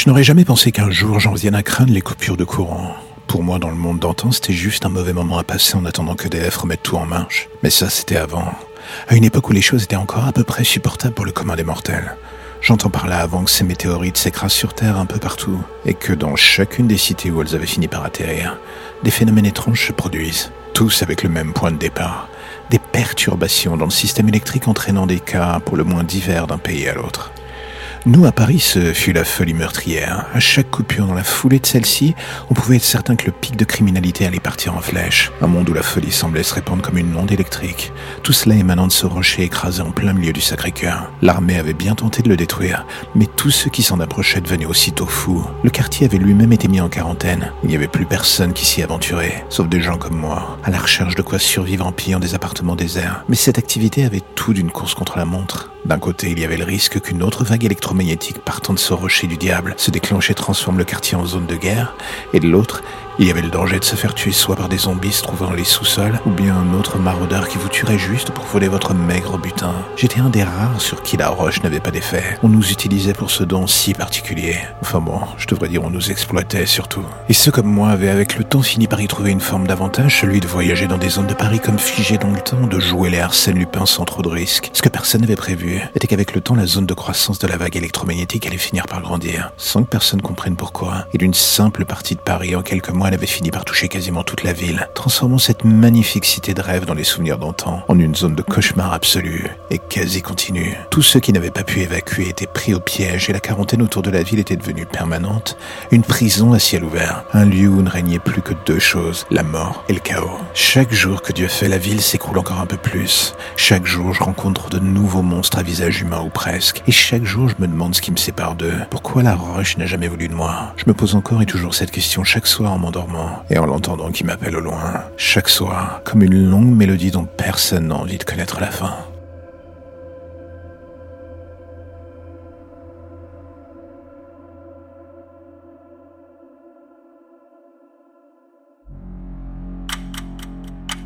Je n'aurais jamais pensé qu'un jour j'en vienne à craindre les coupures de courant. Pour moi, dans le monde d'antan, c'était juste un mauvais moment à passer en attendant que DF remette tout en marche. Mais ça, c'était avant. À une époque où les choses étaient encore à peu près supportables pour le commun des mortels. J'entends par là avant que ces météorites s'écrasent sur Terre un peu partout, et que dans chacune des cités où elles avaient fini par atterrir, des phénomènes étranges se produisent, tous avec le même point de départ, des perturbations dans le système électrique entraînant des cas pour le moins divers d'un pays à l'autre. Nous, à Paris, ce fut la folie meurtrière. À chaque coupure dans la foulée de celle-ci, on pouvait être certain que le pic de criminalité allait partir en flèche. Un monde où la folie semblait se répandre comme une onde électrique. Tout cela émanant de ce rocher écrasé en plein milieu du Sacré-Cœur. L'armée avait bien tenté de le détruire, mais tous ceux qui s'en approchaient devenaient aussitôt fous. Le quartier avait lui-même été mis en quarantaine. Il n'y avait plus personne qui s'y aventurait, sauf des gens comme moi, à la recherche de quoi survivre en pillant des appartements déserts. Mais cette activité avait tout d'une course contre la montre. D'un côté, il y avait le risque qu'une autre vague électromagnétique partant de ce rocher du diable se déclenche et transforme le quartier en zone de guerre, et de l'autre, il y avait le danger de se faire tuer soit par des zombies se trouvant dans les sous-sols, ou bien un autre maraudeur qui vous tuerait juste pour voler votre maigre butin. J'étais un des rares sur qui la roche n'avait pas d'effet. On nous utilisait pour ce don si particulier. Enfin bon, je devrais dire on nous exploitait surtout. Et ceux comme moi avaient avec le temps fini par y trouver une forme d'avantage, celui de voyager dans des zones de Paris comme figées dans le temps, de jouer les Arsène Lupin sans trop de risques. Ce que personne n'avait prévu était qu'avec le temps, la zone de croissance de la vague électromagnétique allait finir par grandir, sans que personne comprenne pourquoi. Et d'une simple partie de Paris en quelques mois, elle avait fini par toucher quasiment toute la ville, transformant cette magnifique cité de rêve dans les souvenirs d'antan en une zone de cauchemar absolu et quasi continue. Tous ceux qui n'avaient pas pu évacuer étaient pris au piège et la quarantaine autour de la ville était devenue permanente, une prison à ciel ouvert, un lieu où ne régnait plus que deux choses, la mort et le chaos. Chaque jour que Dieu fait, la ville s'écroule encore un peu plus. Chaque jour, je rencontre de nouveaux monstres à visage humain ou presque, et chaque jour, je me demande ce qui me sépare d'eux. Pourquoi la roche n'a jamais voulu de moi? Je me pose encore et toujours cette question chaque soir en m'endormant et en l'entendant qui m'appelle au loin, chaque soir, comme une longue mélodie dont personne n'a envie de connaître la fin.